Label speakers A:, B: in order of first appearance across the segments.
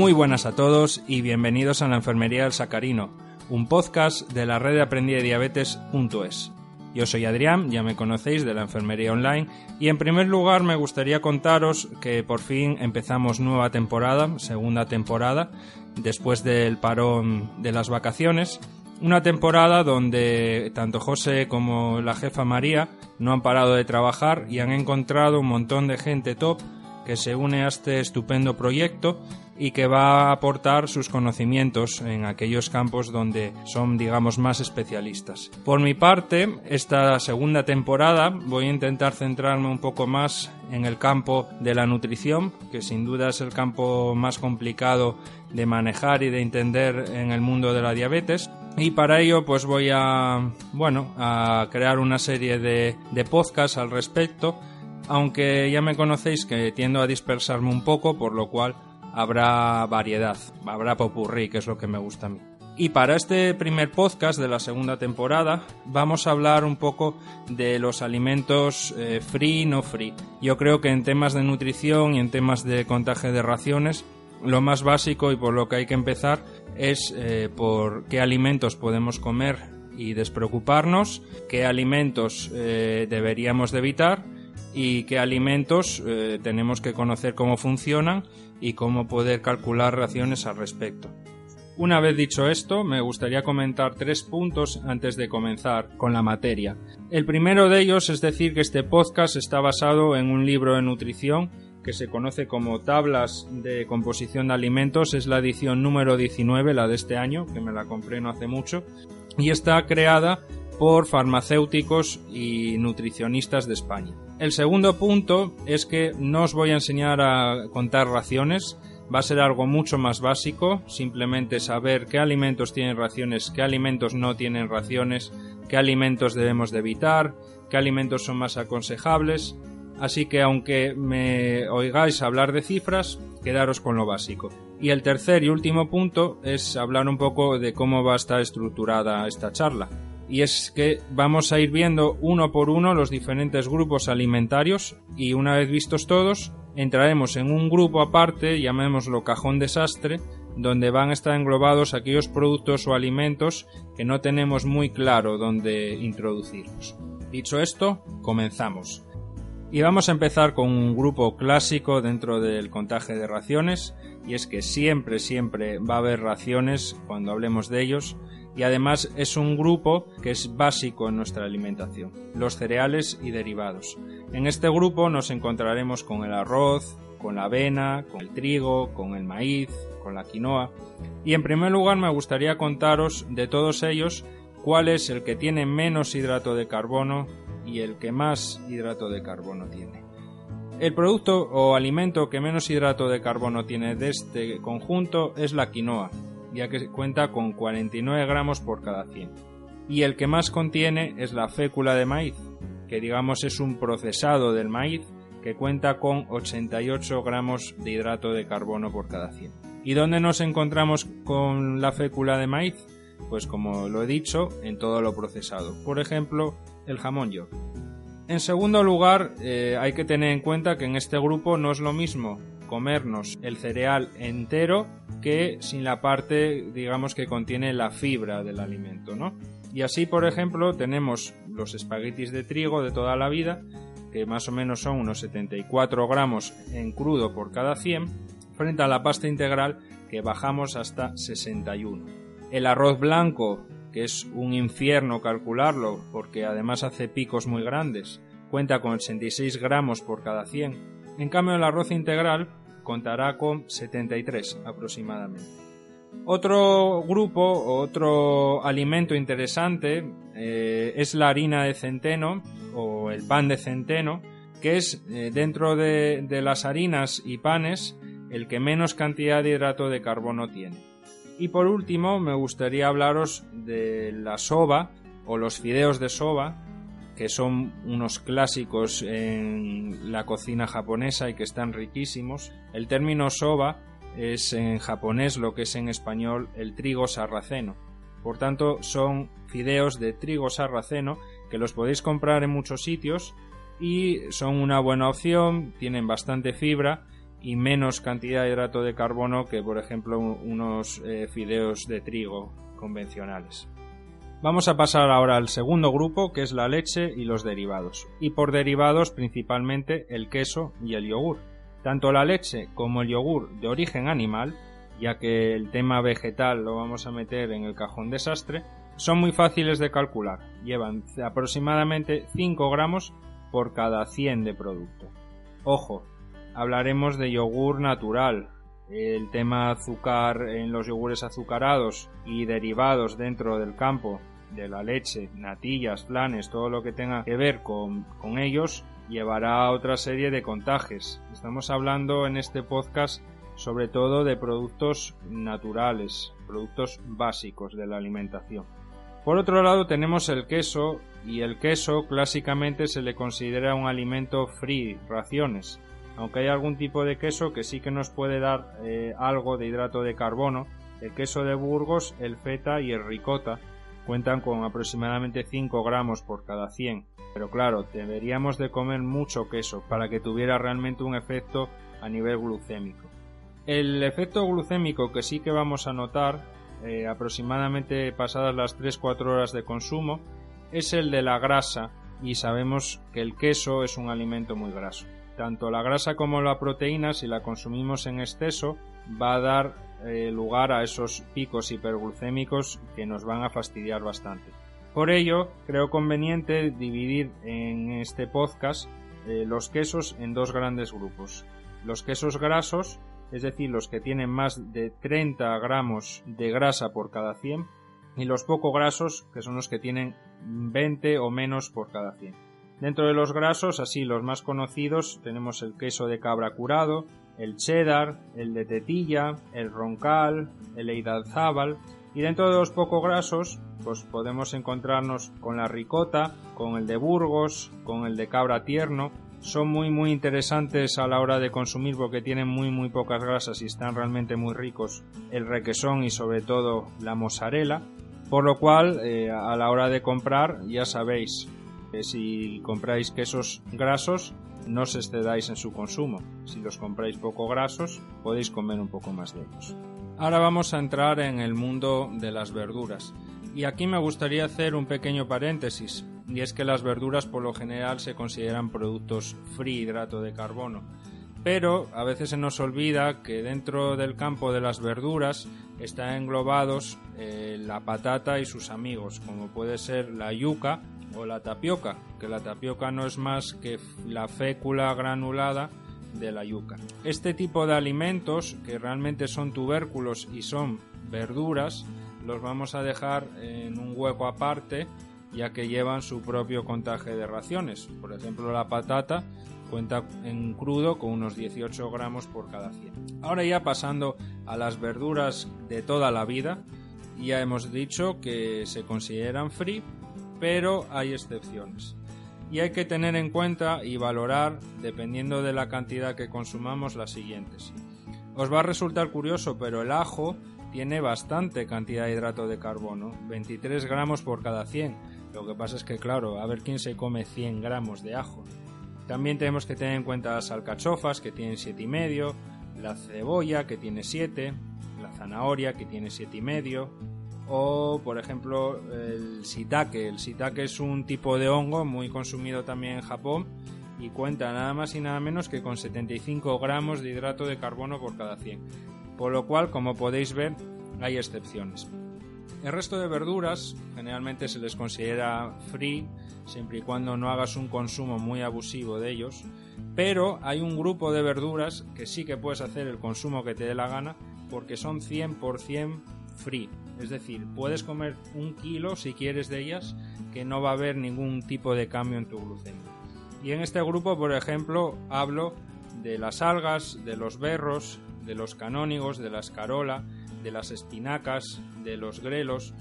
A: Muy buenas a todos y bienvenidos a la Enfermería del Sacarino, un podcast de la red de aprendí de diabetes.es. Yo soy Adrián, ya me conocéis de la Enfermería Online, y en primer lugar me gustaría contaros que por fin empezamos nueva temporada, segunda temporada, después del parón de las vacaciones, una temporada donde tanto José como la jefa María no han parado de trabajar y han encontrado un montón de gente top que se une a este estupendo proyecto y que va a aportar sus conocimientos en aquellos campos donde son, digamos, más especialistas. Por mi parte, esta segunda temporada voy a intentar centrarme un poco más en el campo de la nutrición, que sin duda es el campo más complicado de manejar y de entender en el mundo de la diabetes. Y para ello, pues voy a, bueno, a crear una serie de, de podcasts al respecto, aunque ya me conocéis que tiendo a dispersarme un poco, por lo cual habrá variedad, habrá popurrí, que es lo que me gusta a mí. Y para este primer podcast de la segunda temporada vamos a hablar un poco de los alimentos eh, free no free. Yo creo que en temas de nutrición y en temas de contaje de raciones, lo más básico y por lo que hay que empezar es eh, por qué alimentos podemos comer y despreocuparnos, qué alimentos eh, deberíamos de evitar y qué alimentos tenemos que conocer cómo funcionan y cómo poder calcular raciones al respecto. Una vez dicho esto, me gustaría comentar tres puntos antes de comenzar con la materia. El primero de ellos es decir que este podcast está basado en un libro de nutrición que se conoce como Tablas de Composición de Alimentos, es la edición número 19, la de este año, que me la compré no hace mucho, y está creada por farmacéuticos y nutricionistas de España. El segundo punto es que no os voy a enseñar a contar raciones, va a ser algo mucho más básico, simplemente saber qué alimentos tienen raciones, qué alimentos no tienen raciones, qué alimentos debemos de evitar, qué alimentos son más aconsejables, así que aunque me oigáis hablar de cifras, quedaros con lo básico. Y el tercer y último punto es hablar un poco de cómo va a estar estructurada esta charla y es que vamos a ir viendo uno por uno los diferentes grupos alimentarios y una vez vistos todos entraremos en un grupo aparte, llamémoslo cajón desastre, donde van a estar englobados aquellos productos o alimentos que no tenemos muy claro dónde introducirlos. Dicho esto, comenzamos. Y vamos a empezar con un grupo clásico dentro del contaje de raciones, y es que siempre, siempre va a haber raciones cuando hablemos de ellos, y además es un grupo que es básico en nuestra alimentación, los cereales y derivados. En este grupo nos encontraremos con el arroz, con la avena, con el trigo, con el maíz, con la quinoa. Y en primer lugar me gustaría contaros de todos ellos cuál es el que tiene menos hidrato de carbono y el que más hidrato de carbono tiene. El producto o alimento que menos hidrato de carbono tiene de este conjunto es la quinoa, ya que cuenta con 49 gramos por cada 100. Y el que más contiene es la fécula de maíz, que digamos es un procesado del maíz que cuenta con 88 gramos de hidrato de carbono por cada 100. ¿Y dónde nos encontramos con la fécula de maíz? Pues como lo he dicho, en todo lo procesado. Por ejemplo, el jamón york. En segundo lugar, eh, hay que tener en cuenta que en este grupo no es lo mismo comernos el cereal entero que sin la parte, digamos, que contiene la fibra del alimento, ¿no? Y así, por ejemplo, tenemos los espaguetis de trigo de toda la vida, que más o menos son unos 74 gramos en crudo por cada 100, frente a la pasta integral que bajamos hasta 61. El arroz blanco, que es un infierno calcularlo, porque además hace picos muy grandes, cuenta con 86 gramos por cada 100. En cambio, el arroz integral contará con 73 aproximadamente. Otro grupo, otro alimento interesante eh, es la harina de centeno o el pan de centeno, que es eh, dentro de, de las harinas y panes el que menos cantidad de hidrato de carbono tiene. Y por último, me gustaría hablaros de la soba o los fideos de soba, que son unos clásicos en la cocina japonesa y que están riquísimos. El término soba es en japonés lo que es en español el trigo sarraceno. Por tanto, son fideos de trigo sarraceno que los podéis comprar en muchos sitios y son una buena opción, tienen bastante fibra y menos cantidad de hidrato de carbono que, por ejemplo, unos eh, fideos de trigo convencionales. Vamos a pasar ahora al segundo grupo, que es la leche y los derivados. Y por derivados principalmente el queso y el yogur. Tanto la leche como el yogur de origen animal, ya que el tema vegetal lo vamos a meter en el cajón desastre, son muy fáciles de calcular. Llevan aproximadamente 5 gramos por cada 100 de producto. Ojo, hablaremos de yogur natural, el tema azúcar en los yogures azucarados y derivados dentro del campo de la leche, natillas, flanes, todo lo que tenga que ver con, con ellos, llevará a otra serie de contagios. Estamos hablando en este podcast sobre todo de productos naturales, productos básicos de la alimentación. Por otro lado tenemos el queso y el queso clásicamente se le considera un alimento free, raciones, aunque hay algún tipo de queso que sí que nos puede dar eh, algo de hidrato de carbono, el queso de Burgos, el feta y el ricota cuentan con aproximadamente 5 gramos por cada 100. Pero claro, deberíamos de comer mucho queso para que tuviera realmente un efecto a nivel glucémico. El efecto glucémico que sí que vamos a notar eh, aproximadamente pasadas las 3-4 horas de consumo es el de la grasa y sabemos que el queso es un alimento muy graso tanto la grasa como la proteína, si la consumimos en exceso, va a dar eh, lugar a esos picos hiperglucémicos que nos van a fastidiar bastante. Por ello, creo conveniente dividir en este podcast eh, los quesos en dos grandes grupos. Los quesos grasos, es decir, los que tienen más de 30 gramos de grasa por cada 100, y los poco grasos, que son los que tienen 20 o menos por cada 100. Dentro de los grasos, así los más conocidos, tenemos el queso de cabra curado, el cheddar, el de tetilla, el roncal, el eidalzábal y dentro de los poco grasos, pues podemos encontrarnos con la ricota, con el de Burgos, con el de cabra tierno. Son muy muy interesantes a la hora de consumir porque tienen muy muy pocas grasas y están realmente muy ricos el requesón y sobre todo la mozzarella. Por lo cual, eh, a la hora de comprar, ya sabéis, si compráis quesos grasos, no os excedáis en su consumo. Si los compráis poco grasos, podéis comer un poco más de ellos. Ahora vamos a entrar en el mundo de las verduras. Y aquí me gustaría hacer un pequeño paréntesis, y es que las verduras por lo general se consideran productos free hidrato de carbono. Pero a veces se nos olvida que dentro del campo de las verduras están englobados eh, la patata y sus amigos, como puede ser la yuca o la tapioca, que la tapioca no es más que la fécula granulada de la yuca. Este tipo de alimentos, que realmente son tubérculos y son verduras, los vamos a dejar en un hueco aparte, ya que llevan su propio contaje de raciones. Por ejemplo, la patata cuenta en crudo con unos 18 gramos por cada 100. Ahora ya pasando a las verduras de toda la vida, ya hemos dicho que se consideran free pero hay excepciones. Y hay que tener en cuenta y valorar, dependiendo de la cantidad que consumamos, las siguientes. Os va a resultar curioso, pero el ajo tiene bastante cantidad de hidrato de carbono, 23 gramos por cada 100. Lo que pasa es que, claro, a ver quién se come 100 gramos de ajo. También tenemos que tener en cuenta las alcachofas, que tienen 7,5, la cebolla, que tiene 7, la zanahoria, que tiene 7,5, o por ejemplo el shiitake. El shiitake es un tipo de hongo muy consumido también en Japón y cuenta nada más y nada menos que con 75 gramos de hidrato de carbono por cada 100. Por lo cual, como podéis ver, hay excepciones. El resto de verduras generalmente se les considera free siempre y cuando no hagas un consumo muy abusivo de ellos, pero hay un grupo de verduras que sí que puedes hacer el consumo que te dé la gana porque son 100% free Es decir, puedes comer un kilo si quieres de ellas, que no va a haber ningún tipo de cambio en tu glucemia. Y en este grupo, por ejemplo, hablo de las algas, de los berros, de los canónigos, de la escarola, de las espinacas, de los grelos,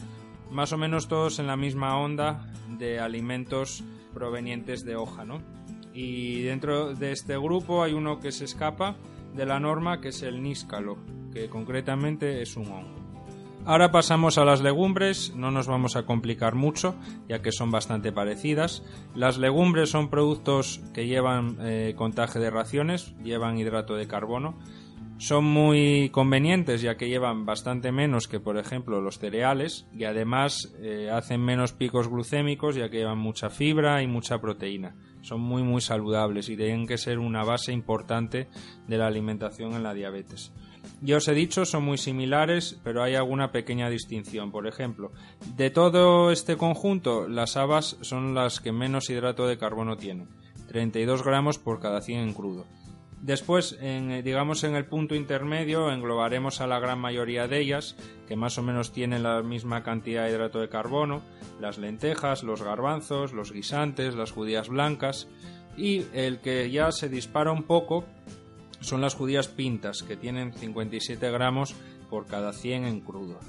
A: más o menos todos en la misma onda de alimentos provenientes de hoja, ¿no? Y dentro de este grupo hay uno que se escapa de la norma, que es el níscalo, que concretamente es un hongo. Ahora pasamos a las legumbres, no nos vamos a complicar mucho, ya que son bastante parecidas. Las legumbres son productos que llevan eh, contaje de raciones, llevan hidrato de carbono, son muy convenientes ya que llevan bastante menos que por ejemplo los cereales y además eh, hacen menos picos glucémicos ya que llevan mucha fibra y mucha proteína. Son muy muy saludables y tienen que ser una base importante de la alimentación en la diabetes. Ya os he dicho, son muy similares, pero hay alguna pequeña distinción. Por ejemplo, de todo este conjunto, las habas son las que menos hidrato de carbono tienen, 32 gramos por cada 100 en crudo. Después, en, digamos en el punto intermedio, englobaremos a la gran mayoría de ellas, que más o menos tienen la misma cantidad de hidrato de carbono, las lentejas, los garbanzos, los guisantes, las judías blancas, y el que ya se dispara un poco son las judías pintas, que tienen 57 gramos por cada 100 en crudo.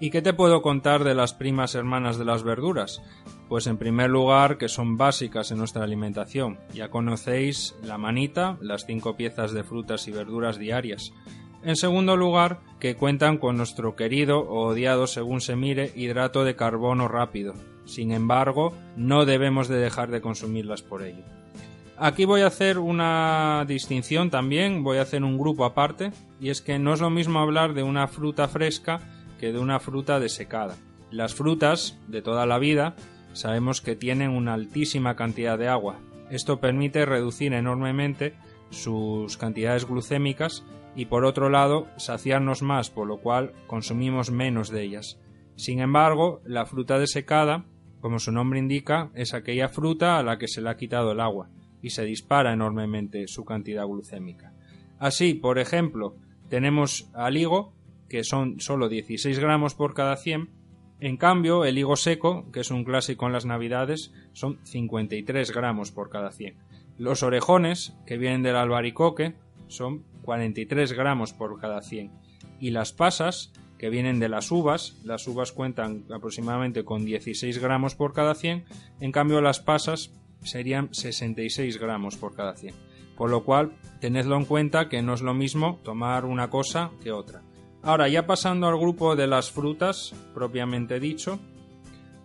A: ¿Y qué te puedo contar de las primas hermanas de las verduras? Pues en primer lugar que son básicas en nuestra alimentación. Ya conocéis la manita, las cinco piezas de frutas y verduras diarias. En segundo lugar, que cuentan con nuestro querido o odiado según se mire hidrato de carbono rápido. Sin embargo, no debemos de dejar de consumirlas por ello. Aquí voy a hacer una distinción también, voy a hacer un grupo aparte, y es que no es lo mismo hablar de una fruta fresca que de una fruta desecada. Las frutas de toda la vida sabemos que tienen una altísima cantidad de agua. Esto permite reducir enormemente sus cantidades glucémicas y por otro lado saciarnos más, por lo cual consumimos menos de ellas. Sin embargo, la fruta desecada, como su nombre indica, es aquella fruta a la que se le ha quitado el agua y se dispara enormemente su cantidad glucémica. Así, por ejemplo, tenemos al higo, que son solo 16 gramos por cada 100, en cambio, el higo seco, que es un clásico en las navidades, son 53 gramos por cada 100. Los orejones, que vienen del albaricoque, son 43 gramos por cada 100. Y las pasas, que vienen de las uvas, las uvas cuentan aproximadamente con 16 gramos por cada 100, en cambio las pasas serían 66 gramos por cada 100. Por lo cual, tenedlo en cuenta que no es lo mismo tomar una cosa que otra. Ahora, ya pasando al grupo de las frutas, propiamente dicho,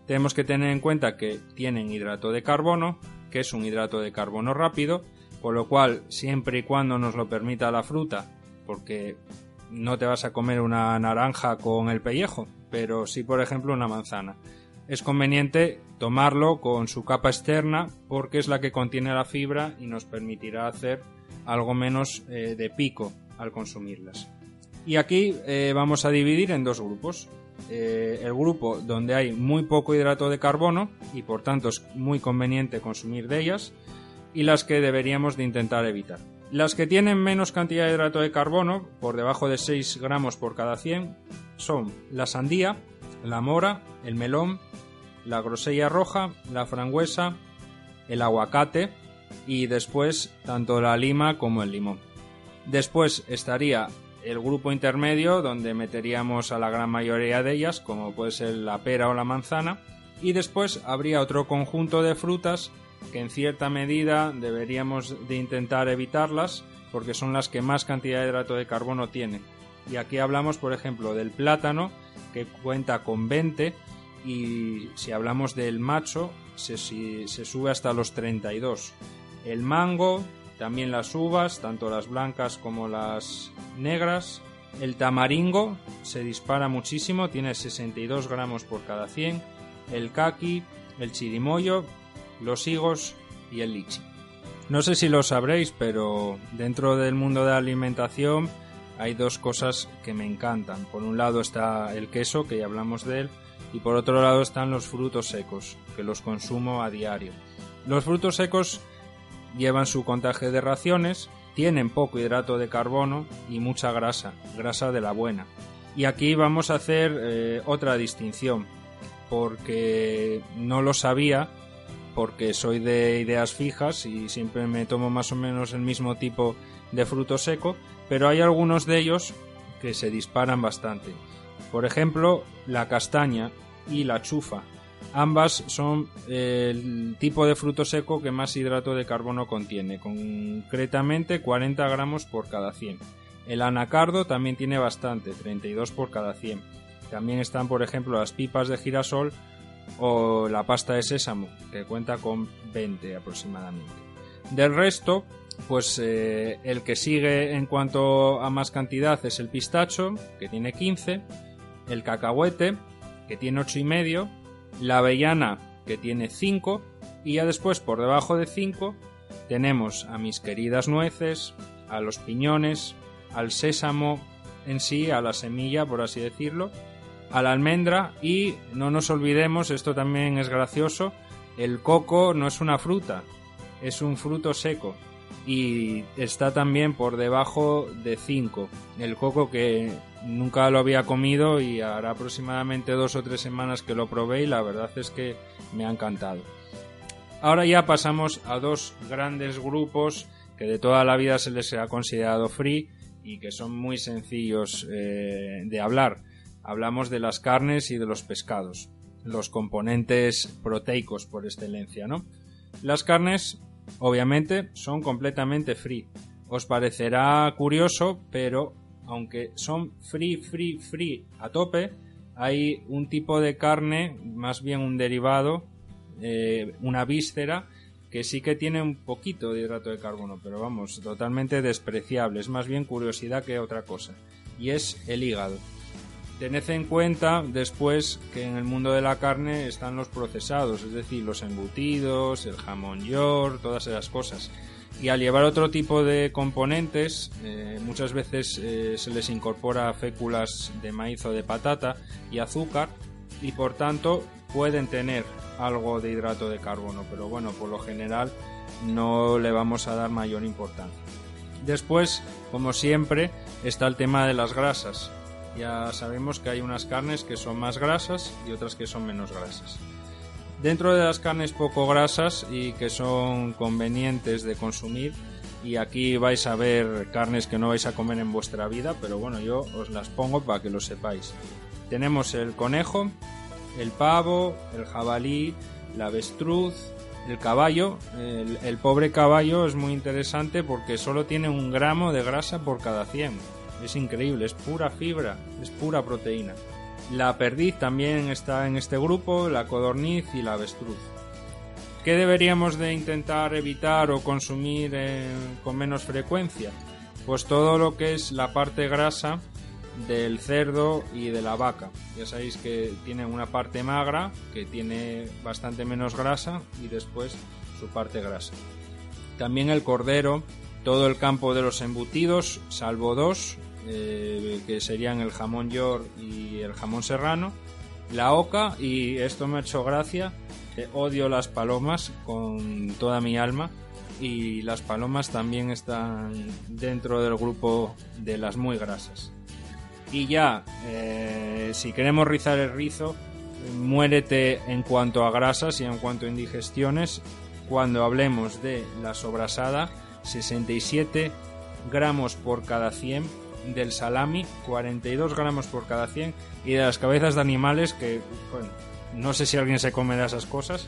A: tenemos que tener en cuenta que tienen hidrato de carbono, que es un hidrato de carbono rápido, por lo cual, siempre y cuando nos lo permita la fruta, porque no te vas a comer una naranja con el pellejo, pero sí, por ejemplo, una manzana. Es conveniente tomarlo con su capa externa porque es la que contiene la fibra y nos permitirá hacer algo menos eh, de pico al consumirlas. Y aquí eh, vamos a dividir en dos grupos. Eh, el grupo donde hay muy poco hidrato de carbono y por tanto es muy conveniente consumir de ellas y las que deberíamos de intentar evitar. Las que tienen menos cantidad de hidrato de carbono, por debajo de 6 gramos por cada 100, son la sandía, la mora, el melón, la grosella roja, la frangüesa, el aguacate y después tanto la lima como el limón. Después estaría el grupo intermedio donde meteríamos a la gran mayoría de ellas, como puede ser la pera o la manzana, y después habría otro conjunto de frutas que en cierta medida deberíamos de intentar evitarlas porque son las que más cantidad de hidrato de carbono tienen. Y aquí hablamos, por ejemplo, del plátano, que cuenta con 20, y si hablamos del macho, se, se sube hasta los 32. El mango también las uvas, tanto las blancas como las negras. El tamaringo se dispara muchísimo, tiene 62 gramos por cada 100. El kaki, el chirimoyo, los higos y el lichi. No sé si lo sabréis, pero dentro del mundo de la alimentación hay dos cosas que me encantan. Por un lado está el queso, que ya hablamos de él, y por otro lado están los frutos secos, que los consumo a diario. Los frutos secos llevan su contaje de raciones, tienen poco hidrato de carbono y mucha grasa, grasa de la buena. Y aquí vamos a hacer eh, otra distinción, porque no lo sabía, porque soy de ideas fijas y siempre me tomo más o menos el mismo tipo de fruto seco, pero hay algunos de ellos que se disparan bastante. Por ejemplo, la castaña y la chufa. Ambas son el tipo de fruto seco que más hidrato de carbono contiene, concretamente 40 gramos por cada 100. El anacardo también tiene bastante, 32 por cada 100. También están, por ejemplo, las pipas de girasol o la pasta de sésamo, que cuenta con 20 aproximadamente. Del resto, pues eh, el que sigue en cuanto a más cantidad es el pistacho, que tiene 15, el cacahuete, que tiene 8,5, y medio, la avellana, que tiene 5, y ya después por debajo de 5 tenemos a mis queridas nueces, a los piñones, al sésamo en sí, a la semilla, por así decirlo, a la almendra y no nos olvidemos, esto también es gracioso, el coco no es una fruta, es un fruto seco y está también por debajo de 5. El coco que nunca lo había comido y hará aproximadamente dos o tres semanas que lo probé y la verdad es que me ha encantado. Ahora ya pasamos a dos grandes grupos que de toda la vida se les ha considerado free y que son muy sencillos eh, de hablar. Hablamos de las carnes y de los pescados, los componentes proteicos por excelencia, ¿no? Las carnes, obviamente, son completamente free. Os parecerá curioso, pero aunque son free, free, free a tope, hay un tipo de carne, más bien un derivado, eh, una víscera, que sí que tiene un poquito de hidrato de carbono, pero vamos, totalmente despreciable, es más bien curiosidad que otra cosa, y es el hígado. Tened en cuenta después que en el mundo de la carne están los procesados, es decir, los embutidos, el jamón york, todas esas cosas. Y al llevar otro tipo de componentes, eh, muchas veces eh, se les incorpora féculas de maíz o de patata y azúcar, y por tanto pueden tener algo de hidrato de carbono, pero bueno, por lo general no le vamos a dar mayor importancia. Después, como siempre, está el tema de las grasas. Ya sabemos que hay unas carnes que son más grasas y otras que son menos grasas. Dentro de las carnes poco grasas y que son convenientes de consumir, y aquí vais a ver carnes que no vais a comer en vuestra vida, pero bueno, yo os las pongo para que lo sepáis. Tenemos el conejo, el pavo, el jabalí, la avestruz, el caballo. El, pobre caballo es muy interesante porque solo tiene un gramo de grasa por cada 100. Es increíble, es pura fibra, es pura proteína. La perdiz también está en este grupo, la codorniz y la avestruz. ¿Qué deberíamos de intentar evitar o consumir con menos frecuencia? Pues todo lo que es la parte grasa del cerdo y de la vaca. Ya sabéis que tiene una parte magra que tiene bastante menos grasa y después su parte grasa. También el cordero, todo el campo de los embutidos, salvo dos, eh, que serían el jamón york y el jamón serrano, la oca y esto me ha hecho gracia, odio las palomas con toda mi alma y las palomas también están dentro del grupo de las muy grasas. Y ya, eh, si queremos rizar el rizo, muérete en cuanto a grasas y en cuanto a indigestiones. Cuando hablemos de la sobrasada, 67 gramos por cada 100 del salami, 42 gramos por cada 100 y de las cabezas de animales que, no sé si alguien se comerá esas cosas,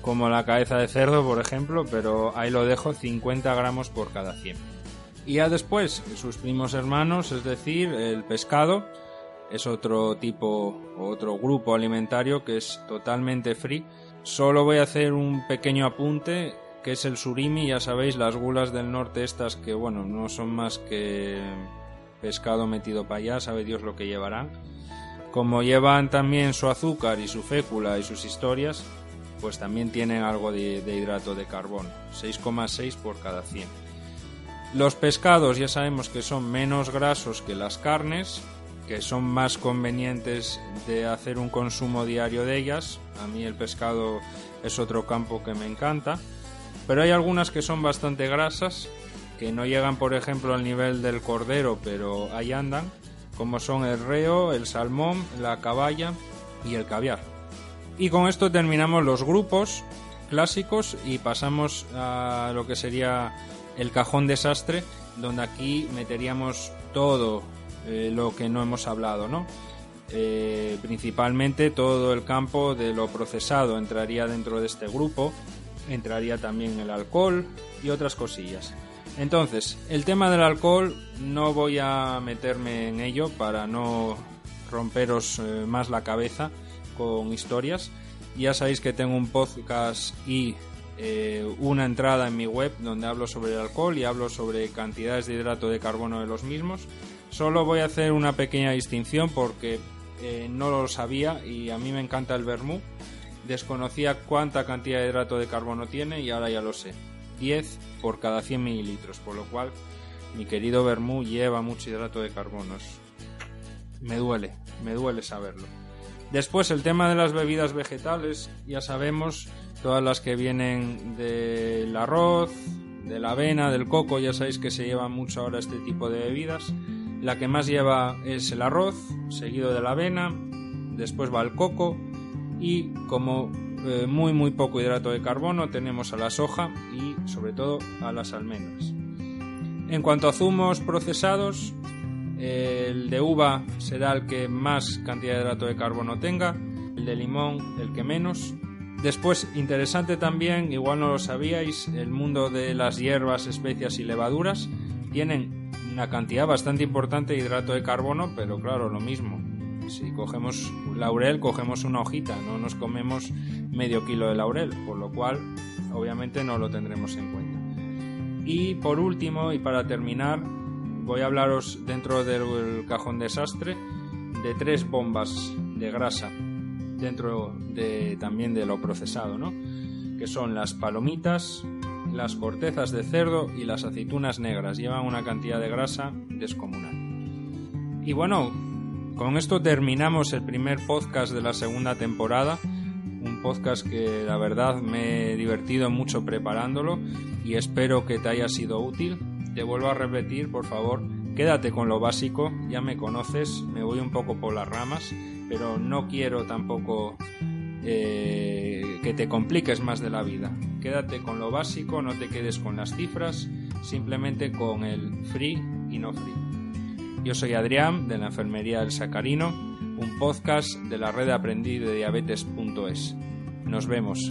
A: como la cabeza de cerdo, por ejemplo, pero ahí lo dejo, 50 gramos por cada 100. Y ya después, sus primos hermanos, es decir, el pescado, es otro tipo, otro grupo alimentario que es totalmente free. Solo voy a hacer un pequeño apunte, que es el surimi, ya sabéis, las gulas del norte estas que, bueno, no son más que pescado metido para allá, sabe Dios lo que llevarán. Como llevan también su azúcar y su fécula y sus historias, pues también tienen algo de, de hidrato de carbono, 6,6 por cada 100. Los pescados ya sabemos que son menos grasos que las carnes, que son más convenientes de hacer un consumo diario de ellas. A mí el pescado es otro campo que me encanta. Pero hay algunas que son bastante grasas, que no llegan por ejemplo al nivel del cordero, pero ahí andan, como son el reo, el salmón, la caballa y el caviar. Y con esto terminamos los grupos clásicos y pasamos a lo que sería el cajón desastre, donde aquí meteríamos todo eh, lo que no hemos hablado, ¿no? Eh, principalmente todo el campo de lo procesado entraría dentro de este grupo, entraría también el alcohol y otras cosillas. Entonces, el tema del alcohol no voy a meterme en ello para no romperos eh, más la cabeza con historias. Ya sabéis que tengo un podcast y eh, una entrada en mi web donde hablo sobre el alcohol y hablo sobre cantidades de hidrato de carbono de los mismos. Solo voy a hacer una pequeña distinción porque eh, no lo sabía y a mí me encanta el vermú. Desconocía cuánta cantidad de hidrato de carbono tiene y ahora ya lo sé. 10 por cada 100 mililitros, por lo cual mi querido vermú lleva mucho hidrato de carbono. Me duele, me duele saberlo. Después el tema de las bebidas vegetales, ya sabemos, todas las que vienen del arroz, de la avena, del coco, ya sabéis que se lleva mucho ahora este tipo de bebidas. La que más lleva es el arroz, seguido de la avena, después va el coco y como eh, muy muy poco hidrato de carbono tenemos a la soja y sobre todo a las almendras. En cuanto a zumos procesados, el de uva será el que más cantidad de hidrato de carbono tenga, el de limón el que menos. Después, interesante también, igual no lo sabíais, el mundo de las hierbas, especias y levaduras tienen una cantidad bastante importante de hidrato de carbono, pero claro, lo mismo. Si cogemos laurel, cogemos una hojita, no nos comemos medio kilo de laurel, por lo cual obviamente no lo tendremos en cuenta. Y por último, y para terminar, voy a hablaros dentro del cajón desastre de tres bombas de grasa dentro de también de lo procesado, ¿no? Que son las palomitas, las cortezas de cerdo y las aceitunas negras. Llevan una cantidad de grasa descomunal. Y bueno, con esto terminamos el primer podcast de la segunda temporada. Un podcast que la verdad me he divertido mucho preparándolo y espero que te haya sido útil te vuelvo a repetir, por favor, quédate con lo básico, ya me conoces, me voy un poco por las ramas, pero no quiero tampoco eh, que te compliques más de la vida. Quédate con lo básico, no te quedes con las cifras, simplemente con el free y no free. Yo soy Adrián de la Enfermería del Sacarino, un podcast de la red aprendiz de diabetes.es. Nos vemos.